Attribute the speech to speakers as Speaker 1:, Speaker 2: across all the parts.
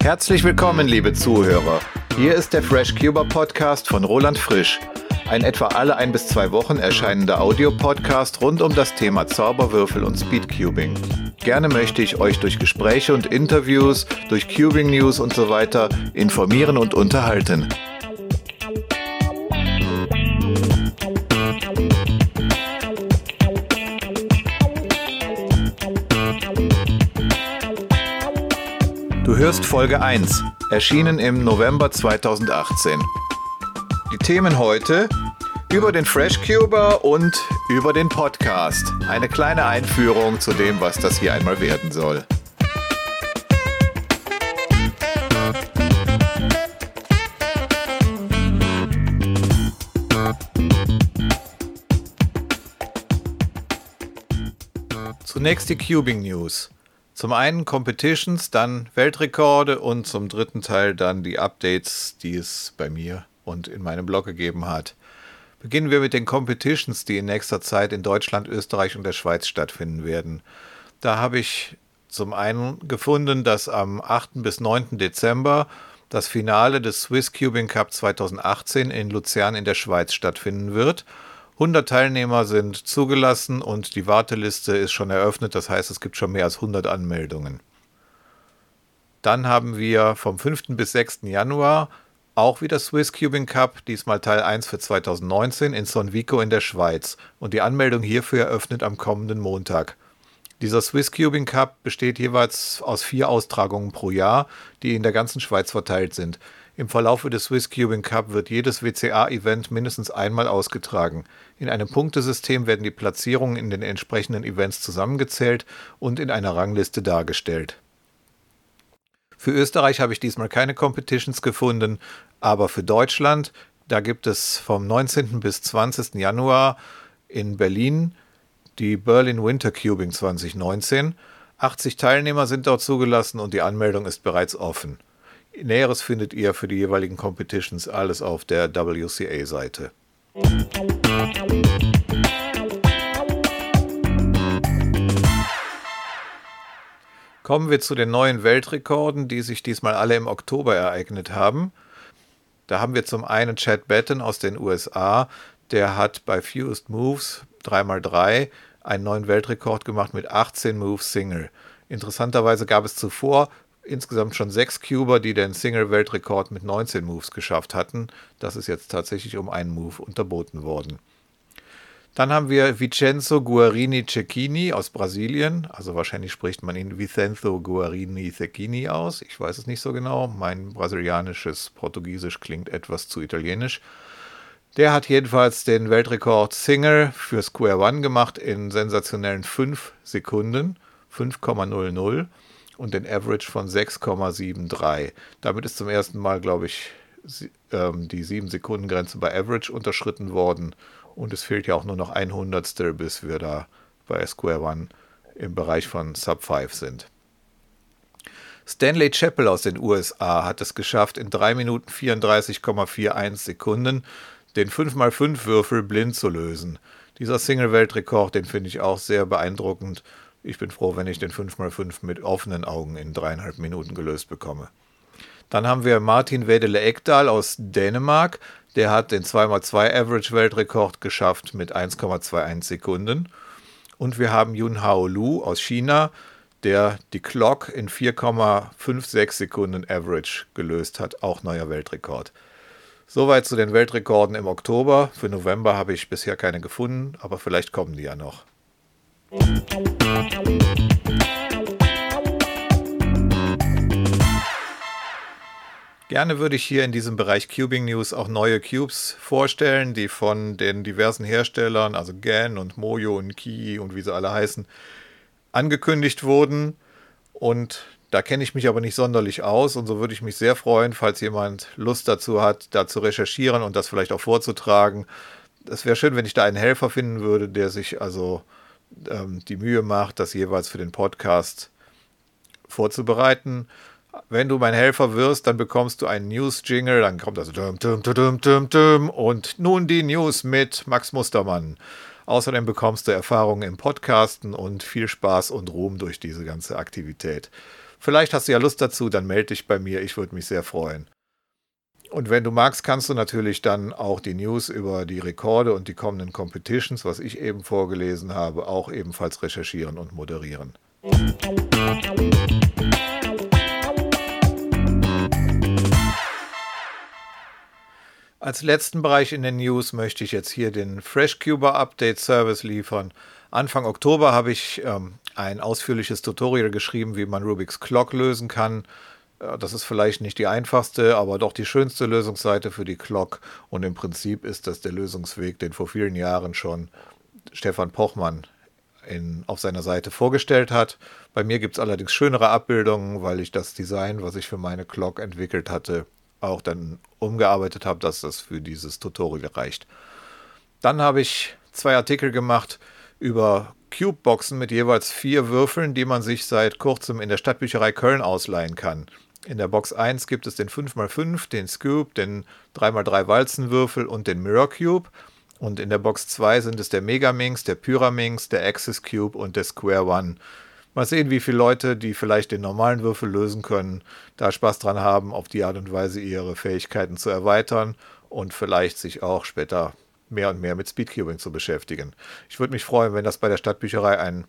Speaker 1: Herzlich willkommen, liebe Zuhörer. Hier ist der Fresh Cuber Podcast von Roland Frisch. Ein etwa alle ein bis zwei Wochen erscheinender Audiopodcast rund um das Thema Zauberwürfel und Speedcubing. Gerne möchte ich euch durch Gespräche und Interviews, durch Cubing News und so weiter informieren und unterhalten. Folge 1, erschienen im November 2018. Die Themen heute über den FreshCuber und über den Podcast. Eine kleine Einführung zu dem, was das hier einmal werden soll. Zunächst die Cubing News. Zum einen Competitions, dann Weltrekorde und zum dritten Teil dann die Updates, die es bei mir und in meinem Blog gegeben hat. Beginnen wir mit den Competitions, die in nächster Zeit in Deutschland, Österreich und der Schweiz stattfinden werden. Da habe ich zum einen gefunden, dass am 8. bis 9. Dezember das Finale des Swiss Cubing Cup 2018 in Luzern in der Schweiz stattfinden wird 100 Teilnehmer sind zugelassen und die Warteliste ist schon eröffnet. Das heißt, es gibt schon mehr als 100 Anmeldungen. Dann haben wir vom 5. bis 6. Januar auch wieder Swiss Cubing Cup, diesmal Teil 1 für 2019 in Sonvico in der Schweiz. Und die Anmeldung hierfür eröffnet am kommenden Montag. Dieser Swiss Cubing Cup besteht jeweils aus vier Austragungen pro Jahr, die in der ganzen Schweiz verteilt sind. Im Verlaufe des Swiss Cubing Cup wird jedes WCA-Event mindestens einmal ausgetragen. In einem Punktesystem werden die Platzierungen in den entsprechenden Events zusammengezählt und in einer Rangliste dargestellt. Für Österreich habe ich diesmal keine Competitions gefunden, aber für Deutschland, da gibt es vom 19. bis 20. Januar in Berlin die Berlin Winter Cubing 2019. 80 Teilnehmer sind dort zugelassen und die Anmeldung ist bereits offen. Näheres findet ihr für die jeweiligen Competitions alles auf der WCA-Seite. Kommen wir zu den neuen Weltrekorden, die sich diesmal alle im Oktober ereignet haben. Da haben wir zum einen Chad Batten aus den USA, der hat bei Fused Moves 3x3 einen neuen Weltrekord gemacht mit 18 Moves Single. Interessanterweise gab es zuvor insgesamt schon sechs Cuber, die den Single-Weltrekord mit 19 Moves geschafft hatten. Das ist jetzt tatsächlich um einen Move unterboten worden. Dann haben wir Vincenzo Guarini Cecchini aus Brasilien. Also wahrscheinlich spricht man ihn Vicenzo Guarini Cecchini aus. Ich weiß es nicht so genau. Mein brasilianisches Portugiesisch klingt etwas zu italienisch. Der hat jedenfalls den Weltrekord Single für Square One gemacht in sensationellen 5 Sekunden. 5,00 und den Average von 6,73. Damit ist zum ersten Mal, glaube ich, ähm, die 7-Sekunden-Grenze bei Average unterschritten worden. Und es fehlt ja auch nur noch ein Hundertstel, bis wir da bei Square One im Bereich von Sub 5 sind. Stanley Chappell aus den USA hat es geschafft, in 3 Minuten 34,41 Sekunden den 5x5-Würfel blind zu lösen. Dieser Single-Weltrekord, den finde ich auch sehr beeindruckend ich bin froh, wenn ich den 5x5 mit offenen Augen in dreieinhalb Minuten gelöst bekomme. Dann haben wir Martin Wedele Ekdal aus Dänemark. Der hat den 2x2 Average Weltrekord geschafft mit 1,21 Sekunden. Und wir haben Yun Hao Lu aus China, der die Clock in 4,56 Sekunden Average gelöst hat. Auch neuer Weltrekord. Soweit zu den Weltrekorden im Oktober. Für November habe ich bisher keine gefunden, aber vielleicht kommen die ja noch. Gerne würde ich hier in diesem Bereich Cubing News auch neue Cubes vorstellen, die von den diversen Herstellern, also GAN und Mojo und Ki und wie sie alle heißen, angekündigt wurden. Und da kenne ich mich aber nicht sonderlich aus und so würde ich mich sehr freuen, falls jemand Lust dazu hat, da zu recherchieren und das vielleicht auch vorzutragen. Es wäre schön, wenn ich da einen Helfer finden würde, der sich also ähm, die Mühe macht, das jeweils für den Podcast vorzubereiten. Wenn du mein Helfer wirst, dann bekommst du einen News-Jingle, dann kommt also dum, dum, dum, dum, dum, und nun die News mit Max Mustermann. Außerdem bekommst du Erfahrungen im Podcasten und viel Spaß und Ruhm durch diese ganze Aktivität. Vielleicht hast du ja Lust dazu, dann melde dich bei mir, ich würde mich sehr freuen. Und wenn du magst, kannst du natürlich dann auch die News über die Rekorde und die kommenden Competitions, was ich eben vorgelesen habe, auch ebenfalls recherchieren und moderieren. Als letzten Bereich in den News möchte ich jetzt hier den FreshCuber Update Service liefern. Anfang Oktober habe ich ähm, ein ausführliches Tutorial geschrieben, wie man Rubik's Clock lösen kann. Das ist vielleicht nicht die einfachste, aber doch die schönste Lösungsseite für die Clock. Und im Prinzip ist das der Lösungsweg, den vor vielen Jahren schon Stefan Pochmann in, auf seiner Seite vorgestellt hat. Bei mir gibt es allerdings schönere Abbildungen, weil ich das Design, was ich für meine Clock entwickelt hatte, auch dann umgearbeitet habe, dass das für dieses Tutorial reicht. Dann habe ich zwei Artikel gemacht über Cube-Boxen mit jeweils vier Würfeln, die man sich seit kurzem in der Stadtbücherei Köln ausleihen kann. In der Box 1 gibt es den 5x5, den Scoop, den 3x3 Walzenwürfel und den Mirror Cube. Und in der Box 2 sind es der Megaminx, der Pyraminx, der Axis Cube und der Square One. Mal sehen, wie viele Leute, die vielleicht den normalen Würfel lösen können, da Spaß dran haben, auf die Art und Weise ihre Fähigkeiten zu erweitern und vielleicht sich auch später mehr und mehr mit Speedcubing zu beschäftigen. Ich würde mich freuen, wenn das bei der Stadtbücherei ein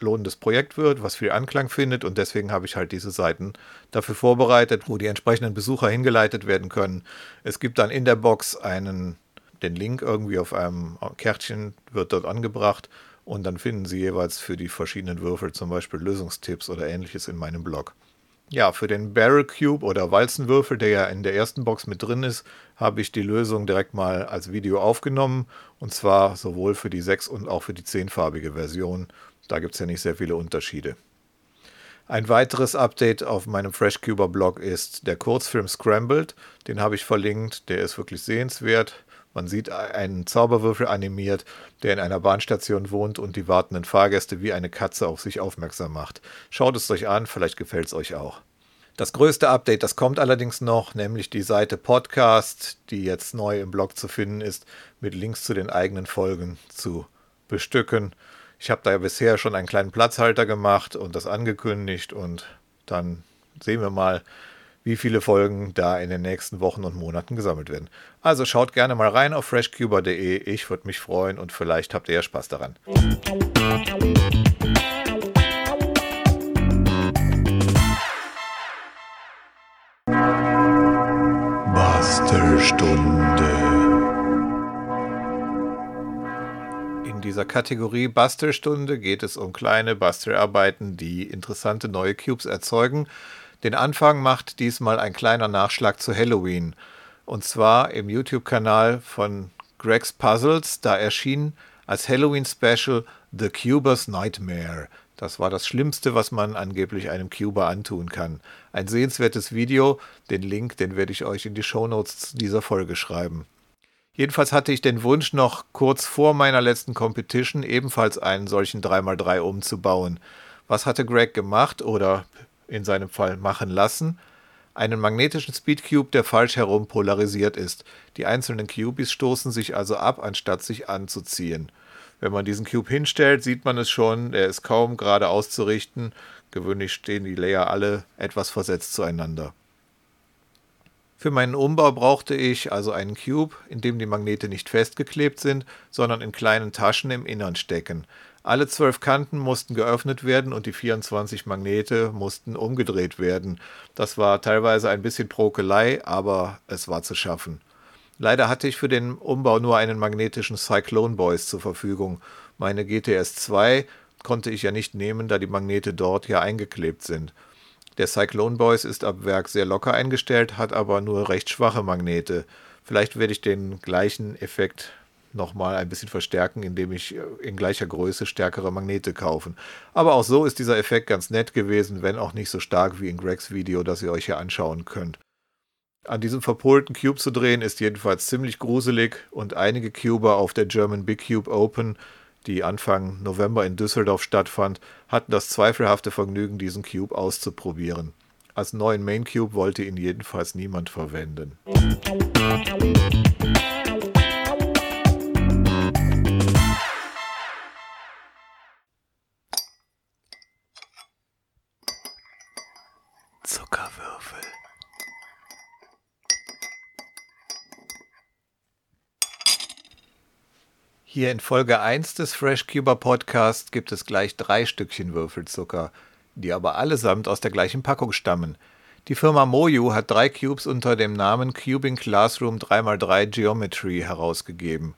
Speaker 1: lohnendes Projekt wird, was viel Anklang findet und deswegen habe ich halt diese Seiten dafür vorbereitet, wo die entsprechenden Besucher hingeleitet werden können. Es gibt dann in der Box einen, den Link irgendwie auf einem Kärtchen wird dort angebracht und dann finden Sie jeweils für die verschiedenen Würfel zum Beispiel Lösungstipps oder ähnliches in meinem Blog. Ja, für den Barrel Cube oder Walzenwürfel, der ja in der ersten Box mit drin ist, habe ich die Lösung direkt mal als Video aufgenommen. Und zwar sowohl für die 6- und auch für die 10-farbige Version. Da gibt es ja nicht sehr viele Unterschiede. Ein weiteres Update auf meinem FreshCuber Blog ist der Kurzfilm Scrambled. Den habe ich verlinkt. Der ist wirklich sehenswert. Man sieht einen Zauberwürfel animiert, der in einer Bahnstation wohnt und die wartenden Fahrgäste wie eine Katze auf sich aufmerksam macht. Schaut es euch an, vielleicht gefällt es euch auch. Das größte Update, das kommt allerdings noch, nämlich die Seite Podcast, die jetzt neu im Blog zu finden ist, mit Links zu den eigenen Folgen zu bestücken. Ich habe da ja bisher schon einen kleinen Platzhalter gemacht und das angekündigt und dann sehen wir mal, wie viele Folgen da in den nächsten Wochen und Monaten gesammelt werden. Also schaut gerne mal rein auf freshcuber.de. Ich würde mich freuen und vielleicht habt ihr ja Spaß daran. Dieser Kategorie Bastelstunde geht es um kleine Bastelarbeiten, die interessante neue Cubes erzeugen. Den Anfang macht diesmal ein kleiner Nachschlag zu Halloween. Und zwar im YouTube-Kanal von Greg's Puzzles. Da erschien als Halloween-Special The Cuber's Nightmare. Das war das Schlimmste, was man angeblich einem Cuber antun kann. Ein sehenswertes Video. Den Link, den werde ich euch in die Shownotes dieser Folge schreiben. Jedenfalls hatte ich den Wunsch, noch kurz vor meiner letzten Competition ebenfalls einen solchen 3x3 umzubauen. Was hatte Greg gemacht oder in seinem Fall machen lassen, einen magnetischen Speedcube, der falsch herum polarisiert ist. Die einzelnen Cubies stoßen sich also ab, anstatt sich anzuziehen. Wenn man diesen Cube hinstellt, sieht man es schon, er ist kaum gerade auszurichten. Gewöhnlich stehen die Layer alle etwas versetzt zueinander. Für meinen Umbau brauchte ich also einen Cube, in dem die Magnete nicht festgeklebt sind, sondern in kleinen Taschen im Innern stecken. Alle zwölf Kanten mussten geöffnet werden und die 24 Magnete mussten umgedreht werden. Das war teilweise ein bisschen Prokelei, aber es war zu schaffen. Leider hatte ich für den Umbau nur einen magnetischen Cyclone Boys zur Verfügung. Meine GTS 2 konnte ich ja nicht nehmen, da die Magnete dort ja eingeklebt sind. Der Cyclone Boys ist ab Werk sehr locker eingestellt, hat aber nur recht schwache Magnete. Vielleicht werde ich den gleichen Effekt nochmal ein bisschen verstärken, indem ich äh, in gleicher Größe stärkere Magnete kaufen. Aber auch so ist dieser Effekt ganz nett gewesen, wenn auch nicht so stark wie in Gregs Video, das ihr euch hier anschauen könnt. An diesem verpolten Cube zu drehen ist jedenfalls ziemlich gruselig und einige Cuber auf der German Big Cube Open, die Anfang November in Düsseldorf stattfand, hatten das zweifelhafte Vergnügen, diesen Cube auszuprobieren. Als neuen Main Cube wollte ihn jedenfalls niemand verwenden. Zuckerwürfel. Hier in Folge 1 des Fresh Cuber Podcast gibt es gleich drei Stückchen Würfelzucker, die aber allesamt aus der gleichen Packung stammen. Die Firma Moju hat drei Cubes unter dem Namen Cubing Classroom 3x3 Geometry herausgegeben.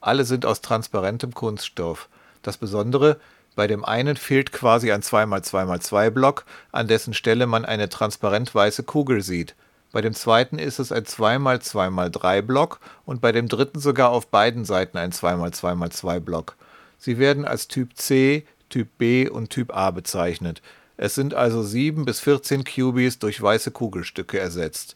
Speaker 1: Alle sind aus transparentem Kunststoff. Das Besondere, bei dem einen fehlt quasi ein 2x2x2 Block, an dessen Stelle man eine transparent weiße Kugel sieht – bei dem zweiten ist es ein 2x2x3 Block und bei dem dritten sogar auf beiden Seiten ein 2x2x2 Block. Sie werden als Typ C, Typ B und Typ A bezeichnet. Es sind also 7 bis 14 Cubies durch weiße Kugelstücke ersetzt.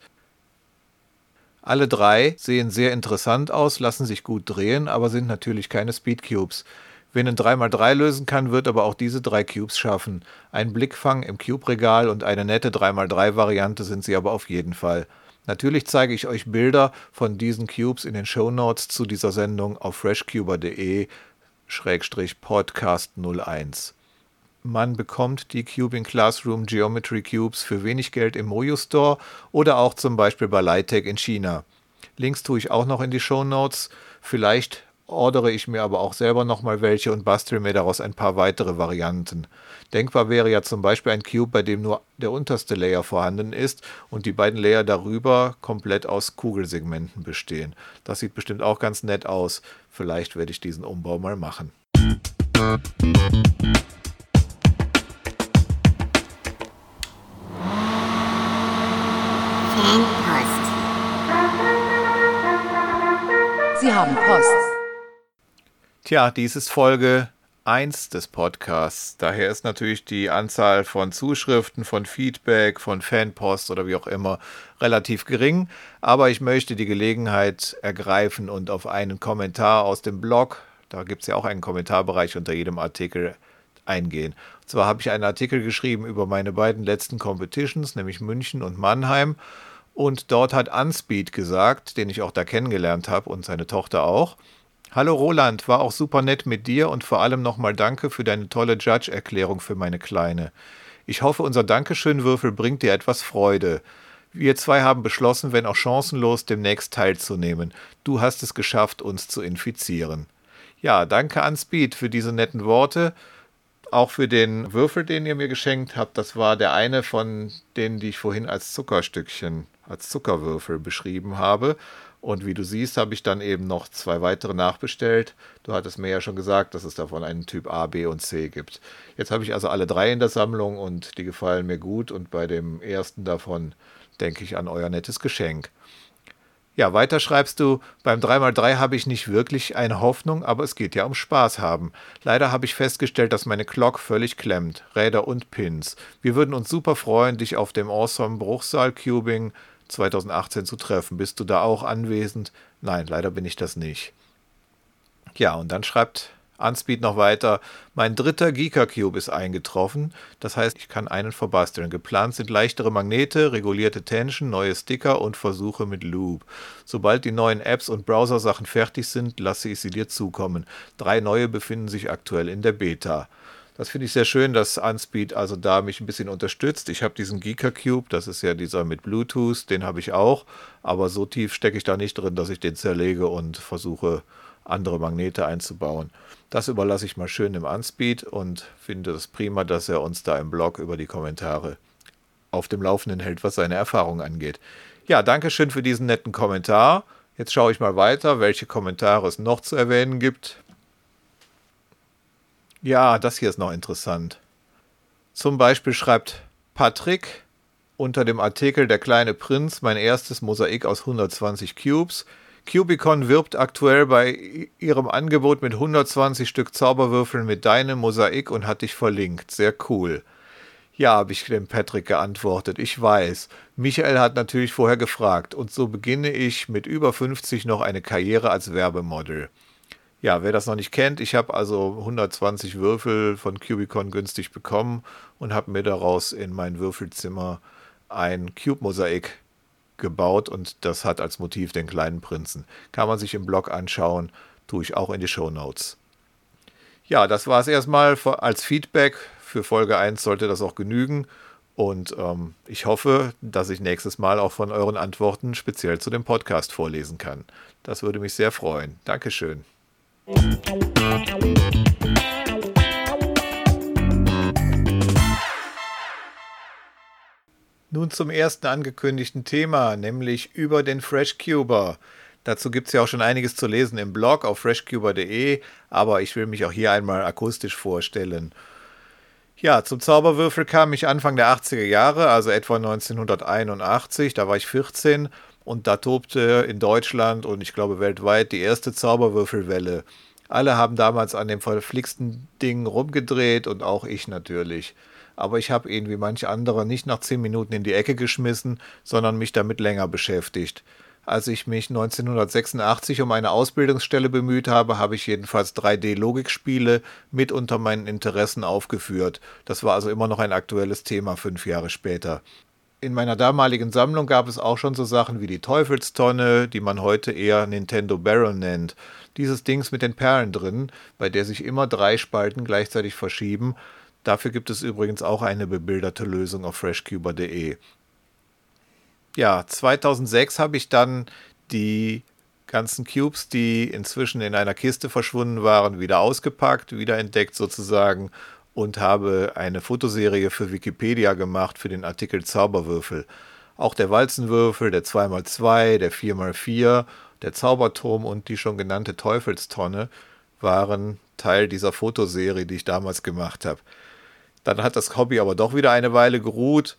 Speaker 1: Alle drei sehen sehr interessant aus, lassen sich gut drehen, aber sind natürlich keine Speed Cubes. Wer einen 3x3 lösen kann, wird aber auch diese drei Cubes schaffen. Ein Blickfang im Cube-Regal und eine nette 3x3-Variante sind sie aber auf jeden Fall. Natürlich zeige ich euch Bilder von diesen Cubes in den Show Notes zu dieser Sendung auf freshcuber.de-podcast 01. Man bekommt die Cubing Classroom Geometry Cubes für wenig Geld im Mojo Store oder auch zum Beispiel bei Lightech in China. Links tue ich auch noch in die Show Notes. Vielleicht ordere ich mir aber auch selber nochmal welche und bastel mir daraus ein paar weitere Varianten. Denkbar wäre ja zum Beispiel ein Cube, bei dem nur der unterste Layer vorhanden ist und die beiden Layer darüber komplett aus Kugelsegmenten bestehen. Das sieht bestimmt auch ganz nett aus. Vielleicht werde ich diesen Umbau mal machen.
Speaker 2: Fanpost. Sie haben Post.
Speaker 1: Tja, dies ist Folge 1 des Podcasts. Daher ist natürlich die Anzahl von Zuschriften, von Feedback, von Fanpost oder wie auch immer relativ gering. Aber ich möchte die Gelegenheit ergreifen und auf einen Kommentar aus dem Blog, da gibt es ja auch einen Kommentarbereich unter jedem Artikel, eingehen. Und zwar habe ich einen Artikel geschrieben über meine beiden letzten Competitions, nämlich München und Mannheim. Und dort hat Unspeed gesagt, den ich auch da kennengelernt habe und seine Tochter auch, Hallo Roland, war auch super nett mit dir und vor allem nochmal danke für deine tolle Judge-Erklärung für meine Kleine. Ich hoffe, unser Dankeschön-Würfel bringt dir etwas Freude. Wir zwei haben beschlossen, wenn auch chancenlos, demnächst teilzunehmen. Du hast es geschafft, uns zu infizieren. Ja, danke an Speed für diese netten Worte. Auch für den Würfel, den ihr mir geschenkt habt. Das war der eine von denen, die ich vorhin als Zuckerstückchen, als Zuckerwürfel beschrieben habe. Und wie du siehst, habe ich dann eben noch zwei weitere nachbestellt. Du hattest mir ja schon gesagt, dass es davon einen Typ A, B und C gibt. Jetzt habe ich also alle drei in der Sammlung und die gefallen mir gut. Und bei dem ersten davon denke ich an euer nettes Geschenk. Ja, weiter schreibst du, beim 3x3 habe ich nicht wirklich eine Hoffnung, aber es geht ja um Spaß haben. Leider habe ich festgestellt, dass meine Glock völlig klemmt, Räder und Pins. Wir würden uns super freuen, dich auf dem Awesome Bruchsal Cubing 2018 zu treffen. Bist du da auch anwesend? Nein, leider bin ich das nicht. Ja, und dann schreibt Unspeed noch weiter, mein dritter Geeker Cube ist eingetroffen. Das heißt, ich kann einen verbasteln. Geplant sind leichtere Magnete, regulierte Tension, neue Sticker und Versuche mit Loop. Sobald die neuen Apps und Browser-Sachen fertig sind, lasse ich sie dir zukommen. Drei neue befinden sich aktuell in der Beta. Das finde ich sehr schön, dass Unspeed also da mich ein bisschen unterstützt. Ich habe diesen Geeker Cube, das ist ja dieser mit Bluetooth, den habe ich auch, aber so tief stecke ich da nicht drin, dass ich den zerlege und versuche andere Magnete einzubauen. Das überlasse ich mal schön im Unspeed und finde es prima, dass er uns da im Blog über die Kommentare auf dem Laufenden hält, was seine Erfahrung angeht. Ja, danke schön für diesen netten Kommentar. Jetzt schaue ich mal weiter, welche Kommentare es noch zu erwähnen gibt. Ja, das hier ist noch interessant. Zum Beispiel schreibt Patrick unter dem Artikel Der kleine Prinz, mein erstes Mosaik aus 120 Cubes. Cubicon wirbt aktuell bei ihrem Angebot mit 120 Stück Zauberwürfeln mit deinem Mosaik und hat dich verlinkt. Sehr cool. Ja, habe ich dem Patrick geantwortet. Ich weiß. Michael hat natürlich vorher gefragt. Und so beginne ich mit über 50 noch eine Karriere als Werbemodel. Ja, wer das noch nicht kennt, ich habe also 120 Würfel von Cubicon günstig bekommen und habe mir daraus in mein Würfelzimmer ein Cube-Mosaik gebaut und das hat als Motiv den kleinen Prinzen. Kann man sich im Blog anschauen, tue ich auch in die Show Notes. Ja, das war es erstmal als Feedback. Für Folge 1 sollte das auch genügen. Und ähm, ich hoffe, dass ich nächstes Mal auch von euren Antworten speziell zu dem Podcast vorlesen kann. Das würde mich sehr freuen. Dankeschön. Nun zum ersten angekündigten Thema, nämlich über den FreshCuber. Dazu gibt es ja auch schon einiges zu lesen im Blog auf freshcuber.de, aber ich will mich auch hier einmal akustisch vorstellen. Ja, zum Zauberwürfel kam ich Anfang der 80er Jahre, also etwa 1981, da war ich 14 und da tobte in Deutschland und ich glaube weltweit die erste Zauberwürfelwelle. Alle haben damals an dem verflixten Ding rumgedreht und auch ich natürlich aber ich habe ihn wie manch anderer nicht nach zehn Minuten in die Ecke geschmissen, sondern mich damit länger beschäftigt. Als ich mich 1986 um eine Ausbildungsstelle bemüht habe, habe ich jedenfalls 3D-Logikspiele mit unter meinen Interessen aufgeführt. Das war also immer noch ein aktuelles Thema fünf Jahre später. In meiner damaligen Sammlung gab es auch schon so Sachen wie die Teufelstonne, die man heute eher Nintendo Barrel nennt. Dieses Dings mit den Perlen drin, bei der sich immer drei Spalten gleichzeitig verschieben Dafür gibt es übrigens auch eine bebilderte Lösung auf freshcuber.de. Ja, 2006 habe ich dann die ganzen Cubes, die inzwischen in einer Kiste verschwunden waren, wieder ausgepackt, wieder entdeckt sozusagen und habe eine Fotoserie für Wikipedia gemacht für den Artikel Zauberwürfel. Auch der Walzenwürfel, der 2x2, der 4x4, der Zauberturm und die schon genannte Teufelstonne waren Teil dieser Fotoserie, die ich damals gemacht habe. Dann hat das Hobby aber doch wieder eine Weile geruht.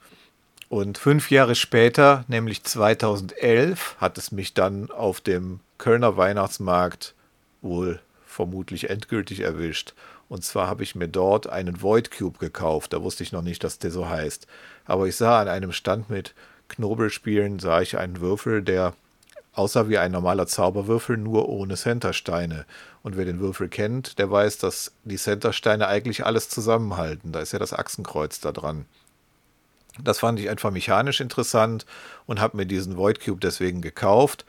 Speaker 1: Und fünf Jahre später, nämlich 2011, hat es mich dann auf dem Kölner Weihnachtsmarkt wohl vermutlich endgültig erwischt. Und zwar habe ich mir dort einen Void Cube gekauft. Da wusste ich noch nicht, dass der so heißt. Aber ich sah an einem Stand mit Knobelspielen, sah ich einen Würfel, der aussah wie ein normaler Zauberwürfel, nur ohne Centersteine. Und wer den Würfel kennt, der weiß, dass die Centersteine eigentlich alles zusammenhalten. Da ist ja das Achsenkreuz da dran. Das fand ich einfach mechanisch interessant und habe mir diesen Void Cube deswegen gekauft.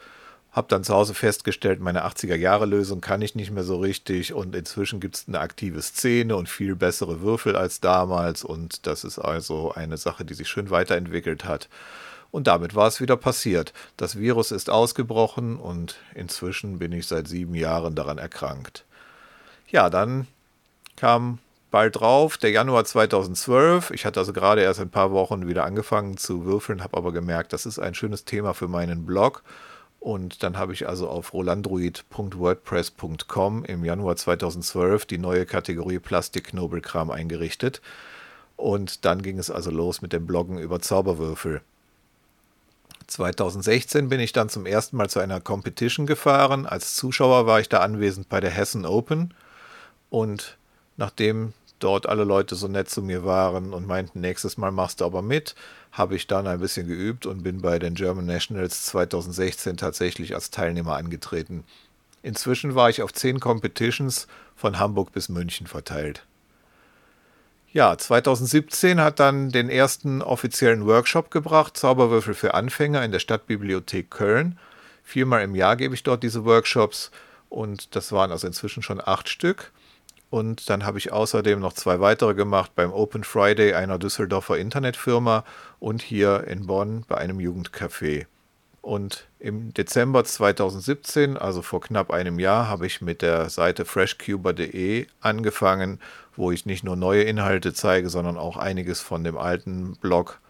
Speaker 1: Habe dann zu Hause festgestellt, meine 80er-Jahre-Lösung kann ich nicht mehr so richtig und inzwischen gibt es eine aktive Szene und viel bessere Würfel als damals und das ist also eine Sache, die sich schön weiterentwickelt hat. Und damit war es wieder passiert. Das Virus ist ausgebrochen und inzwischen bin ich seit sieben Jahren daran erkrankt. Ja, dann kam bald drauf, der Januar 2012. Ich hatte also gerade erst ein paar Wochen wieder angefangen zu würfeln, habe aber gemerkt, das ist ein schönes Thema für meinen Blog. Und dann habe ich also auf rolandroid.wordpress.com im Januar 2012 die neue Kategorie Plastik-Nobelkram eingerichtet. Und dann ging es also los mit dem Bloggen über Zauberwürfel. 2016 bin ich dann zum ersten Mal zu einer Competition gefahren. Als Zuschauer war ich da anwesend bei der Hessen Open. Und nachdem dort alle Leute so nett zu mir waren und meinten, nächstes Mal machst du aber mit, habe ich dann ein bisschen geübt und bin bei den German Nationals 2016 tatsächlich als Teilnehmer angetreten. Inzwischen war ich auf zehn Competitions von Hamburg bis München verteilt. Ja, 2017 hat dann den ersten offiziellen Workshop gebracht, Zauberwürfel für Anfänger in der Stadtbibliothek Köln. Viermal im Jahr gebe ich dort diese Workshops und das waren also inzwischen schon acht Stück. Und dann habe ich außerdem noch zwei weitere gemacht beim Open Friday einer Düsseldorfer Internetfirma und hier in Bonn bei einem Jugendcafé. Und im Dezember 2017, also vor knapp einem Jahr, habe ich mit der Seite freshcuber.de angefangen wo ich nicht nur neue Inhalte zeige, sondern auch einiges von dem alten Blog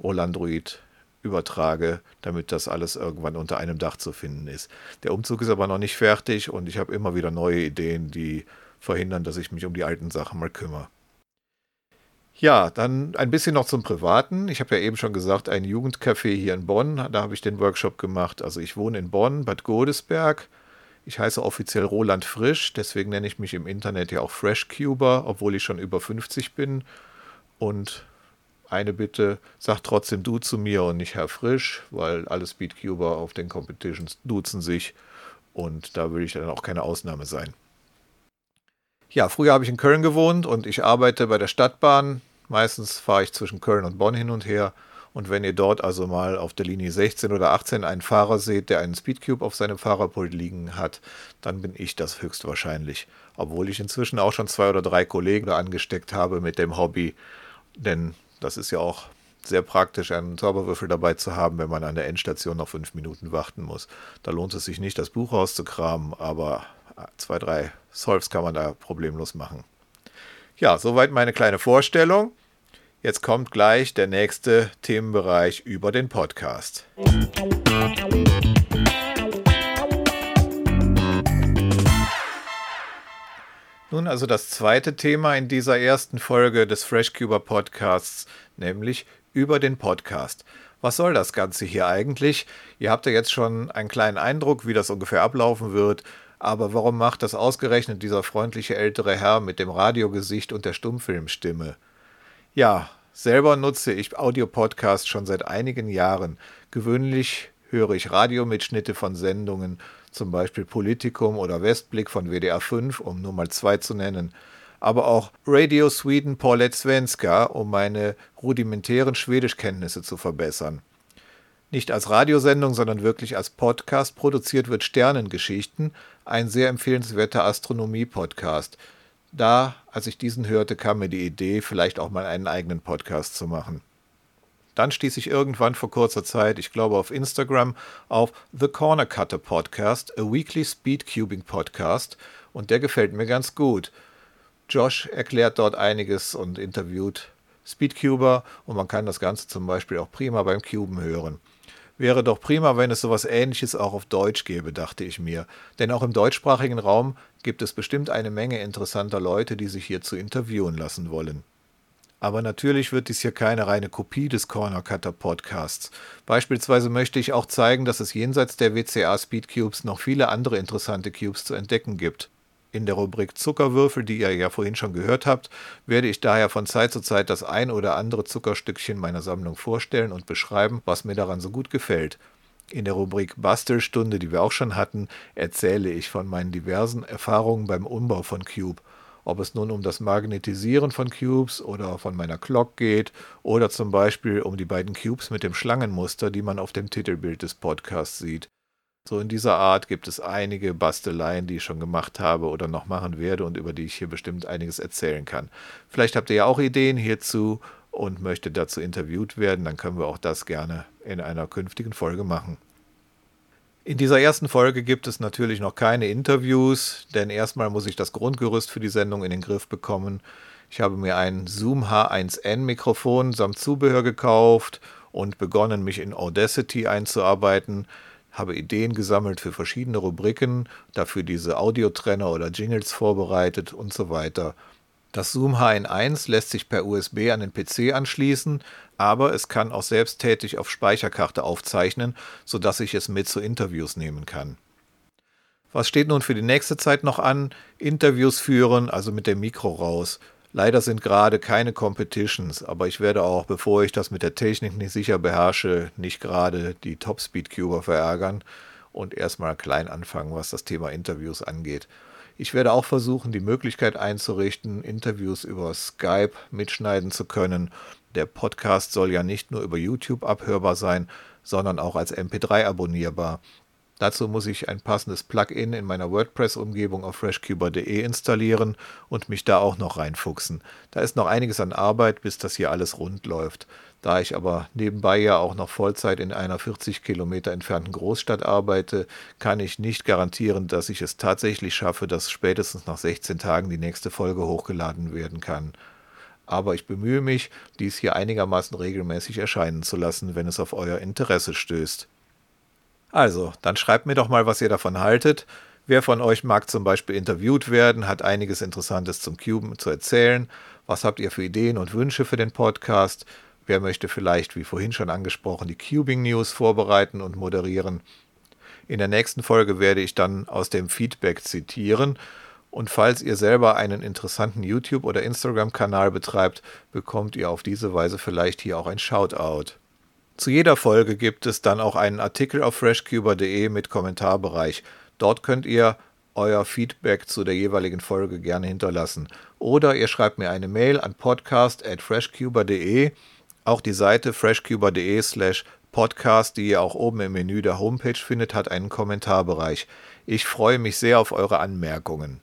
Speaker 1: Rolandroid übertrage, damit das alles irgendwann unter einem Dach zu finden ist. Der Umzug ist aber noch nicht fertig und ich habe immer wieder neue Ideen, die verhindern, dass ich mich um die alten Sachen mal kümmere. Ja, dann ein bisschen noch zum Privaten. Ich habe ja eben schon gesagt, ein Jugendcafé hier in Bonn, da habe ich den Workshop gemacht. Also ich wohne in Bonn, Bad Godesberg ich heiße offiziell Roland Frisch, deswegen nenne ich mich im Internet ja auch FreshCuber, obwohl ich schon über 50 bin. Und eine Bitte, sag trotzdem du zu mir und nicht Herr Frisch, weil alle Speedcuber auf den Competitions duzen sich und da will ich dann auch keine Ausnahme sein. Ja, früher habe ich in Köln gewohnt und ich arbeite bei der Stadtbahn. Meistens fahre ich zwischen Köln und Bonn hin und her Und wenn ihr dort also mal auf der Linie 16 oder 18 einen Fahrer seht, der einen Speedcube auf seinem Fahrerpult liegen hat, dann bin ich das höchstwahrscheinlich. Obwohl ich inzwischen auch schon zwei oder drei Kollegen angesteckt habe mit dem Hobby. Denn das ist ja auch sehr praktisch, einen Zauberwürfel dabei zu haben, wenn man an der Endstation noch fünf Minuten warten muss. Da lohnt es sich nicht, das Buch rauszukramen, aber zwei, drei Solves kann man da problemlos machen. Ja, soweit meine kleine Vorstellung. Jetzt kommt gleich der nächste Themenbereich über den Podcast. Nun also das zweite Thema in dieser ersten Folge des FreshCuber Podcasts, nämlich über den Podcast. Was soll das Ganze hier eigentlich? Ihr habt ja jetzt schon einen kleinen Eindruck, wie das ungefähr ablaufen wird. Aber warum macht das ausgerechnet dieser freundliche ältere Herr mit dem Radiogesicht und der Stummfilmstimme? Ja, selber nutze ich Audiopodcasts schon seit einigen Jahren. Gewöhnlich höre ich Radiomitschnitte von Sendungen, zum Beispiel Politikum oder Westblick von WDR 5, um nur mal zwei zu nennen. Aber auch Radio Sweden Paulette Svenska, um meine rudimentären Schwedischkenntnisse zu verbessern. Nicht als Radiosendung, sondern wirklich als Podcast produziert wird Sternengeschichten, ein sehr empfehlenswerter Astronomie-Podcast. Da, als ich diesen hörte, kam mir die Idee, vielleicht auch mal einen eigenen Podcast zu machen. Dann stieß ich irgendwann vor kurzer Zeit, ich glaube auf Instagram, auf The Corner Cutter Podcast, a weekly Speedcubing Podcast, und der gefällt mir ganz gut. Josh erklärt dort einiges und interviewt Speedcuber und man kann das Ganze zum Beispiel auch prima beim Cuben hören. Wäre doch prima, wenn es sowas ähnliches auch auf Deutsch gäbe, dachte ich mir. Denn auch im deutschsprachigen Raum gibt es bestimmt eine Menge interessanter Leute, die sich hierzu interviewen lassen wollen. Aber natürlich wird dies hier keine reine Kopie des Corner Cutter Podcasts. Beispielsweise möchte ich auch zeigen, dass es jenseits der WCA Speedcubes noch viele andere interessante Cubes zu entdecken gibt. In der Rubrik Zuckerwürfel, die ihr ja vorhin schon gehört habt, werde ich daher von Zeit zu Zeit das ein oder andere Zuckerstückchen meiner Sammlung vorstellen und beschreiben, was mir daran so gut gefällt. In der Rubrik Bastelstunde, die wir auch schon hatten, erzähle ich von meinen diversen Erfahrungen beim Umbau von Cube. Ob es nun um das Magnetisieren von Cubes oder von meiner Clock geht oder zum Beispiel um die beiden Cubes mit dem Schlangenmuster, die man auf dem Titelbild des Podcasts sieht. So in dieser Art gibt es einige Basteleien, die ich schon gemacht habe oder noch machen werde und über die ich hier bestimmt einiges erzählen kann. Vielleicht habt ihr ja auch Ideen hierzu und möchtet dazu interviewt werden, dann können wir auch das gerne in einer künftigen Folge machen. In dieser ersten Folge gibt es natürlich noch keine Interviews, denn erstmal muss ich das Grundgerüst für die Sendung in den Griff bekommen. Ich habe mir ein Zoom H1N Mikrofon samt Zubehör gekauft und begonnen, mich in Audacity einzuarbeiten habe Ideen gesammelt für verschiedene Rubriken, dafür diese Audiotrenner oder Jingles vorbereitet und so weiter. Das Zoom HN1 lässt sich per USB an den PC anschließen, aber es kann auch selbsttätig auf Speicherkarte aufzeichnen, sodass ich es mit zu Interviews nehmen kann. Was steht nun für die nächste Zeit noch an? Interviews führen, also mit dem Mikro raus. Leider sind gerade keine Competitions, aber ich werde auch, bevor ich das mit der Technik nicht sicher beherrsche, nicht gerade die Top-Speed-Cuber verärgern und erstmal klein anfangen, was das Thema Interviews angeht. Ich werde auch versuchen, die Möglichkeit einzurichten, Interviews über Skype mitschneiden zu können. Der Podcast soll ja nicht nur über YouTube abhörbar sein, sondern auch als MP3 abonnierbar. Dazu muss ich ein passendes Plugin in meiner WordPress-Umgebung auf freshcuber.de installieren und mich da auch noch reinfuchsen. Da ist noch einiges an Arbeit, bis das hier alles rund läuft. Da ich aber nebenbei ja auch noch Vollzeit in einer 40 Kilometer entfernten Großstadt arbeite, kann ich nicht garantieren, dass ich es tatsächlich schaffe, dass spätestens nach 16 Tagen die nächste Folge hochgeladen werden kann. Aber ich bemühe mich, dies hier einigermaßen regelmäßig erscheinen zu lassen, wenn es auf euer Interesse stößt. Also, dann schreibt mir doch mal, was ihr davon haltet. Wer von euch mag zum Beispiel interviewt werden, hat einiges Interessantes zum Cuben zu erzählen. Was habt ihr für Ideen und Wünsche für den Podcast? Wer möchte vielleicht, wie vorhin schon angesprochen, die Cubing News vorbereiten und moderieren? In der nächsten Folge werde ich dann aus dem Feedback zitieren. Und falls ihr selber einen interessanten YouTube- oder Instagram-Kanal betreibt, bekommt ihr auf diese Weise vielleicht hier auch ein Shoutout. Zu jeder Folge gibt es dann auch einen Artikel auf freshcuber.de mit Kommentarbereich. Dort könnt ihr euer Feedback zu der jeweiligen Folge gerne hinterlassen. Oder ihr schreibt mir eine Mail an podcast.freshcuber.de. Auch die Seite freshcuber.de slash podcast, die ihr auch oben im Menü der Homepage findet, hat einen Kommentarbereich. Ich freue mich sehr auf eure Anmerkungen.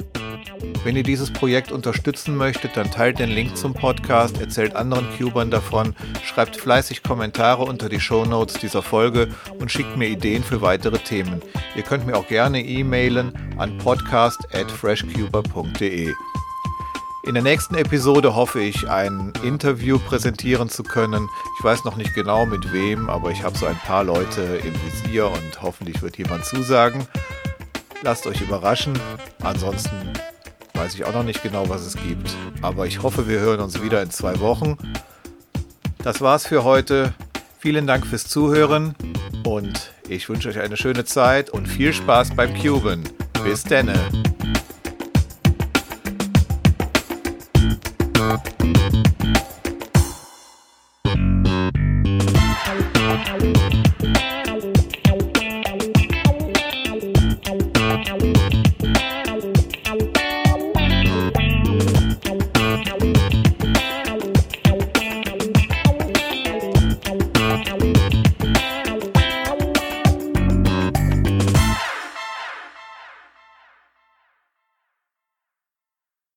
Speaker 1: Wenn ihr dieses Projekt unterstützen möchtet, dann teilt den Link zum Podcast, erzählt anderen Cubern davon, schreibt fleißig Kommentare unter die Shownotes dieser Folge und schickt mir Ideen für weitere Themen. Ihr könnt mir auch gerne e-mailen an podcast@freshcuber.de. In der nächsten Episode hoffe ich, ein Interview präsentieren zu können. Ich weiß noch nicht genau mit wem, aber ich habe so ein paar Leute im Visier und hoffentlich wird jemand zusagen. Lasst euch überraschen. Ansonsten weiß ich auch noch nicht genau, was es gibt. Aber ich hoffe, wir hören uns wieder in zwei Wochen. Das war's für heute. Vielen Dank fürs Zuhören und ich wünsche euch eine schöne Zeit und viel Spaß beim Cuben. Bis denne.